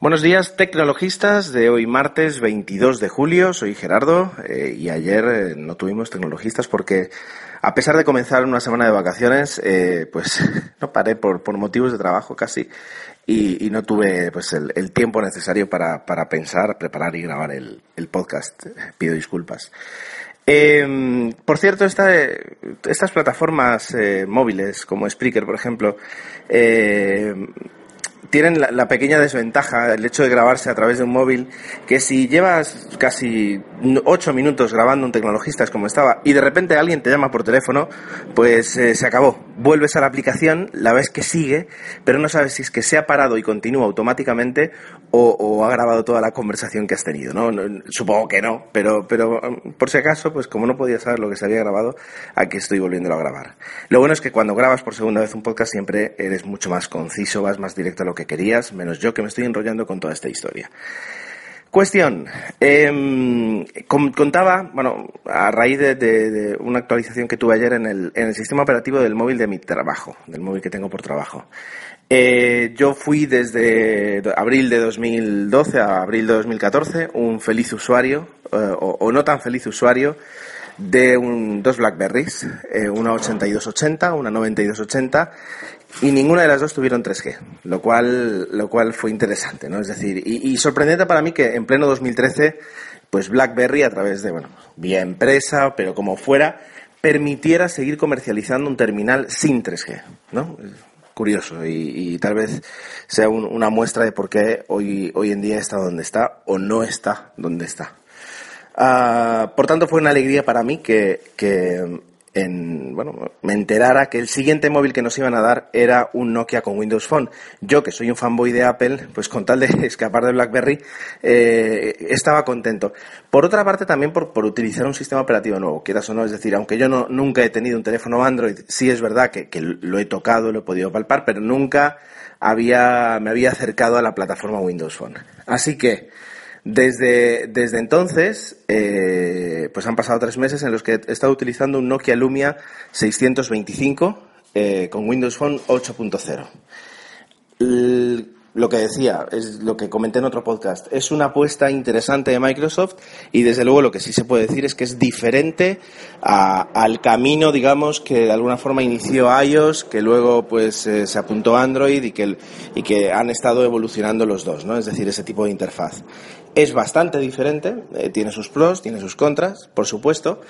Buenos días, tecnologistas de hoy martes 22 de julio. Soy Gerardo eh, y ayer eh, no tuvimos tecnologistas porque a pesar de comenzar una semana de vacaciones, eh, pues no paré por, por motivos de trabajo casi y, no tuve pues el, tiempo necesario para, para, pensar, preparar y grabar el, el podcast. Pido disculpas. Eh, por cierto, esta, estas plataformas móviles como Spreaker, por ejemplo, tienen la, pequeña desventaja, el hecho de grabarse a través de un móvil, que si llevas casi ocho minutos grabando un tecnologista como estaba y de repente alguien te llama por teléfono, pues eh, se acabó. Vuelves a la aplicación, la ves que sigue, pero no sabes si es que se ha parado y continúa automáticamente o, ha grabado toda la conversación que has tenido. ¿no? supongo que no, pero, pero por si acaso, pues como no podía saber lo que se había grabado, aquí estoy volviéndolo a grabar. Lo bueno es que cuando grabas por segunda vez un podcast siempre eres mucho más conciso, vas más directo lo que querías, menos yo que me estoy enrollando con toda esta historia. Cuestión. Eh, contaba, bueno, a raíz de, una actualización que tuve ayer en el, en el sistema operativo del móvil de mi trabajo, del móvil que tengo por trabajo. Eh, yo fui desde abril de 2012 a abril de 2014 un feliz usuario, eh, o, o, no tan feliz usuario, de un, dos Blackberries, eh, una 8280, una 9280, y ninguna de las dos tuvieron 3G, lo cual, lo cual fue interesante, ¿no? Es decir, y, sorprendente para mí que en pleno 2013, pues BlackBerry a través de, bueno, vía empresa, pero como fuera, permitiera seguir comercializando un terminal sin 3G, ¿no? curioso y, y, tal vez sea un, una muestra de por qué hoy, hoy en día está donde está o no está donde está. Uh, por tanto, fue una alegría para mí que, que en, bueno, me enterara que el siguiente móvil que nos iban a dar era un Nokia con Windows Phone. Yo, que soy un fanboy de Apple, pues con tal de escapar de BlackBerry, eh, estaba contento. Por otra parte, también por, utilizar un sistema operativo nuevo, quieras o no, es decir, aunque yo nunca he tenido un teléfono Android, sí es verdad que, que lo he tocado, lo he podido palpar, pero nunca había, me había acercado a la plataforma Windows Phone. Así que, desde, desde entonces, eh, pues han pasado tres meses en los que he estado utilizando un Nokia Lumia 625 eh, con Windows Phone 8.0. Lo que decía, es lo que comenté en otro podcast, es una apuesta interesante de Microsoft y desde luego lo que sí se puede decir es que es diferente al camino, digamos, que de alguna forma inició iOS, que luego pues eh, se apuntó Android y que, y que han estado evolucionando los dos, ¿no? Es decir, ese tipo de interfaz. Es bastante diferente, eh, tiene sus pros, tiene sus contras, por supuesto.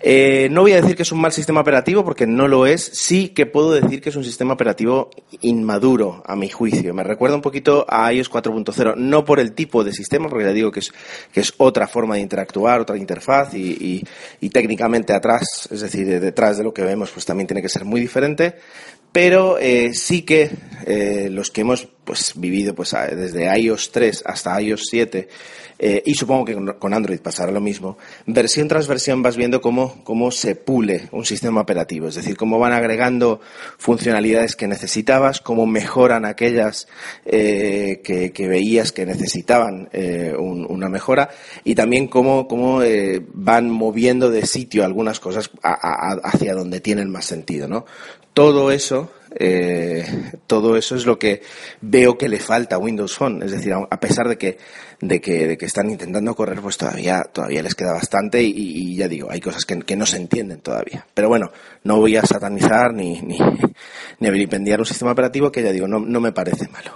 Eh, no voy a decir que es un mal sistema operativo porque no lo es. Sí que puedo decir que es un sistema operativo inmaduro, a mi juicio. Me recuerda un poquito a iOS 4.0, no por el tipo de sistema, porque ya digo que es, que es otra forma de interactuar, otra interfaz y, técnicamente atrás, es decir, detrás de lo que vemos, pues también tiene que ser muy diferente. Pero eh, sí que eh, los que hemos pues, vivido pues, desde iOS 3 hasta iOS 7, eh, y supongo que con Android pasará lo mismo, versión tras versión vas viendo cómo, cómo se pule un sistema operativo, es decir, cómo van agregando funcionalidades que necesitabas, cómo mejoran aquellas eh, que, que, veías que necesitaban eh, un, una mejora, y también cómo, cómo eh, van moviendo de sitio algunas cosas a, a, hacia donde tienen más sentido. ¿no? Todo eso eh, todo eso es lo que veo que le falta a Windows Phone. Es decir, a pesar de que, de que, de que están intentando correr, pues todavía, todavía les queda bastante y, ya digo, hay cosas que, que, no se entienden todavía. Pero bueno, no voy a satanizar ni, ni, ni a vilipendiar un sistema operativo que ya digo, no, no me parece malo.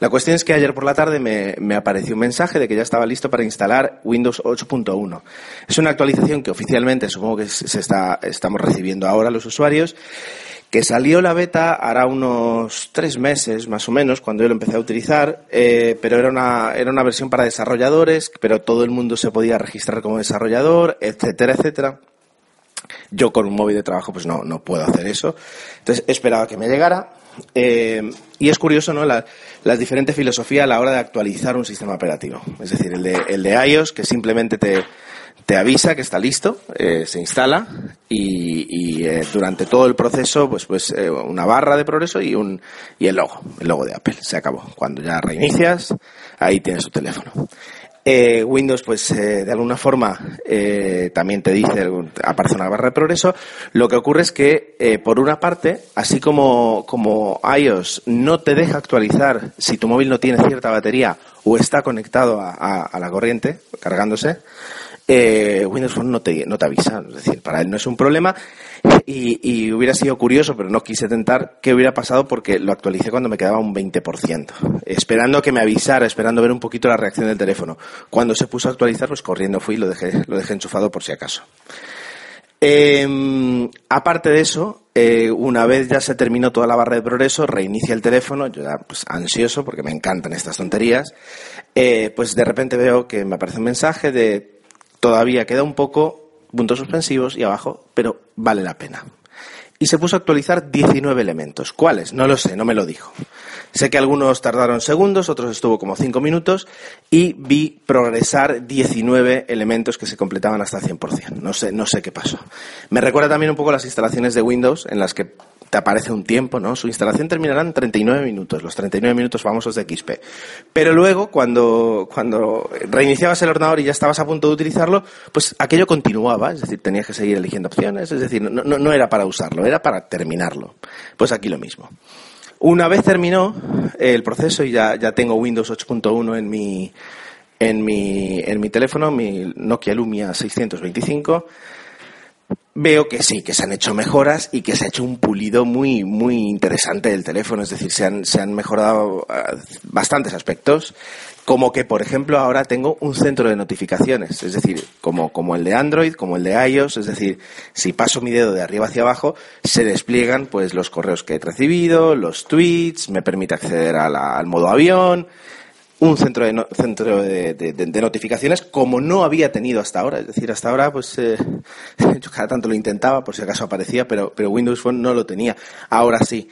La cuestión es que ayer por la tarde me, me apareció un mensaje de que ya estaba listo para instalar Windows 8.1. Es una actualización que oficialmente supongo que se está, estamos recibiendo ahora los usuarios que salió la beta hará unos tres meses más o menos cuando yo lo empecé a utilizar, eh, pero era una, era una versión para desarrolladores, pero todo el mundo se podía registrar como desarrollador, etcétera, etcétera. Yo con un móvil de trabajo pues no, no puedo hacer eso. Entonces esperaba que me llegara Eh, y es curioso, ¿no? La, las diferentes filosofías a la hora de actualizar un sistema operativo. Es decir, el de, el de iOS, que simplemente te, te avisa que está listo, eh, se instala y, eh, durante todo el proceso, pues, pues eh, una barra de progreso y un y el logo, el logo de Apple. Se acabó. Cuando ya reinicias, ahí tienes tu teléfono. Windows, pues de alguna forma también te dice, aparece una barra de progreso. Lo que ocurre es que, por una parte, así como, como iOS no te deja actualizar si tu móvil no tiene cierta batería o está conectado a- a la corriente, cargándose, eh, Windows Phone no te, no te avisa. Es decir, para él no es un problema. Y, y hubiera sido curioso, pero no quise tentar, qué hubiera pasado porque lo actualicé cuando me quedaba un 20%. Esperando que me avisara, esperando ver un poquito la reacción del teléfono. Cuando se puso a actualizar, pues corriendo fui y lo dejé, lo dejé enchufado por si acaso. Eh, aparte de eso, eh, una vez ya se terminó toda la barra de progreso, reinicia el teléfono, yo ya pues ansioso porque me encantan estas tonterías, eh, pues de repente veo que me aparece un mensaje de todavía queda un poco, puntos suspensivos y abajo, pero vale la pena. Y se puso a actualizar 19 elementos. ¿Cuáles? No lo sé, no me lo dijo. Sé que algunos tardaron segundos, otros estuvo como 5 minutos y vi progresar 19 elementos que se completaban hasta 100%. No sé, no sé qué pasó. Me recuerda también un poco las instalaciones de Windows en las que te aparece un tiempo, ¿no? Su instalación terminará en 39 minutos, los 39 minutos famosos de XP. Pero luego, cuando, cuando reiniciabas el ordenador y ya estabas a punto de utilizarlo, pues aquello continuaba, es decir, tenías que seguir eligiendo opciones, es decir, no, no, no era para usarlo, era para terminarlo. Pues aquí lo mismo. Una vez terminó el proceso y ya, ya tengo Windows 8.1 en mi, en, mi, en mi teléfono, mi Nokia Lumia 625, veo que sí, que se han hecho mejoras y que se ha hecho un pulido muy, muy interesante del teléfono. Es decir, se han, se han mejorado uh, bastantes aspectos. Como que, por ejemplo, ahora tengo un centro de notificaciones, es decir, como, como el de Android, como el de iOS, es decir, si paso mi dedo de arriba hacia abajo, se despliegan pues los correos que he recibido, los tweets, me permite acceder al modo avión, un centro de, no- centro de, de- notificaciones como no había tenido hasta ahora. Es decir, hasta ahora, pues eh, yo cada tanto lo intentaba por si acaso aparecía, pero, pero Windows Phone no lo tenía. Ahora sí.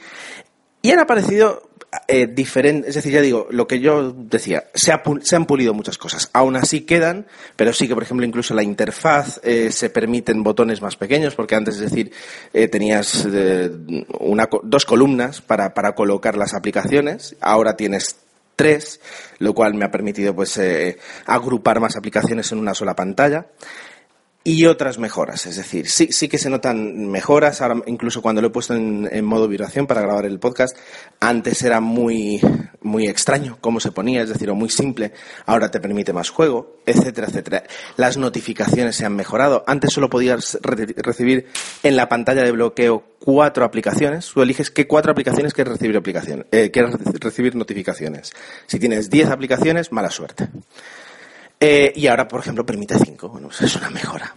Y han aparecido eh, diferentes, es decir, ya digo, lo que yo decía, se, ha se han pulido muchas cosas. Aún así quedan, pero sí que, por ejemplo, incluso la interfaz eh, se permiten botones más pequeños, porque antes, es decir, eh, tenías eh, una, dos columnas para, para colocar las aplicaciones, ahora tienes tres, lo cual me ha permitido pues eh, agrupar más aplicaciones en una sola pantalla y otras mejoras. Es decir, sí, sí que se notan mejoras. Ahora, incluso cuando lo he puesto en, en modo vibración para grabar el podcast, antes era muy, muy extraño cómo se ponía, es decir, o muy simple. Ahora te permite más juego, etcétera, etcétera. Las notificaciones se han mejorado. Antes solo podías re- recibir en la pantalla de bloqueo cuatro aplicaciones. Tú eliges qué cuatro aplicaciones quieres recibir aplicación, eh, quieres reci- recibir notificaciones. Si tienes diez aplicaciones, mala suerte. Eh, y ahora, por ejemplo, permite 5. Bueno, pues es una mejora.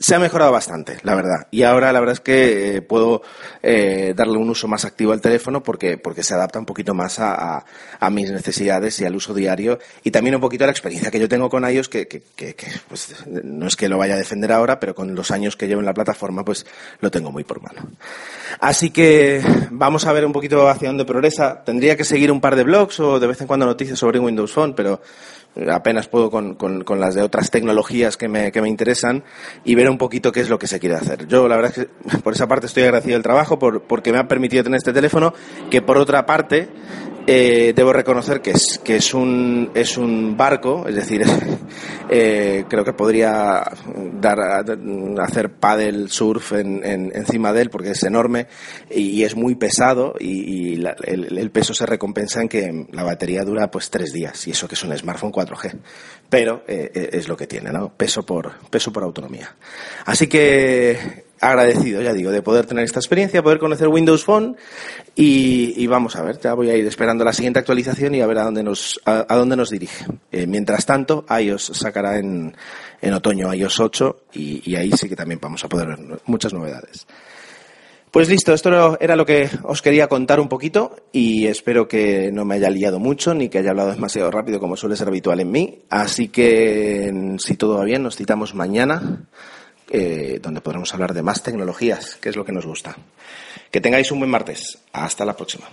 Se ha mejorado bastante, la verdad. Y ahora la verdad es que eh, puedo eh, darle un uso más activo al teléfono porque, porque se adapta un poquito más a, a- mis necesidades y al uso diario. Y también un poquito a la experiencia que yo tengo con iOS, que, que, que- que, pues, no es que lo vaya a defender ahora, pero con los años que llevo en la plataforma, pues lo tengo muy por mano. Así que vamos a ver un poquito hacia dónde progresa. Tendría que seguir un par de blogs o de vez en cuando noticias sobre Windows Phone, pero apenas puedo con, con- con las de otras tecnologías que me, que me interesan y ver un poquito qué es lo que se quiere hacer. Yo la verdad es que por esa parte estoy agradecido del trabajo por, porque me ha permitido tener este teléfono que por otra parte eh, debo reconocer que es, que es un, es un barco, es decir, eh, creo que podría dar, hacer paddle surf en, en- encima de él porque es enorme y, es muy pesado y, el peso se recompensa en que la batería dura pues tres días y eso que es un smartphone 4G. Pero eh, es lo que tiene, ¿no? Peso por, peso por autonomía. Así que agradecido, ya digo, de poder tener esta experiencia, poder conocer Windows Phone y, vamos a ver, ya voy a ir esperando la siguiente actualización y a ver a dónde nos, a, a dónde nos dirige. Eh, mientras tanto, iOS sacará en, en otoño iOS 8 y, y ahí sí que también vamos a poder ver muchas novedades. Pues listo, esto era lo que os quería contar un poquito y espero que no me haya liado mucho ni que haya hablado demasiado rápido como suele ser habitual en mí. Así que si todo va bien, nos citamos mañana eh, donde podremos hablar de más tecnologías, que es lo que nos gusta. Que tengáis un buen martes. Hasta la próxima.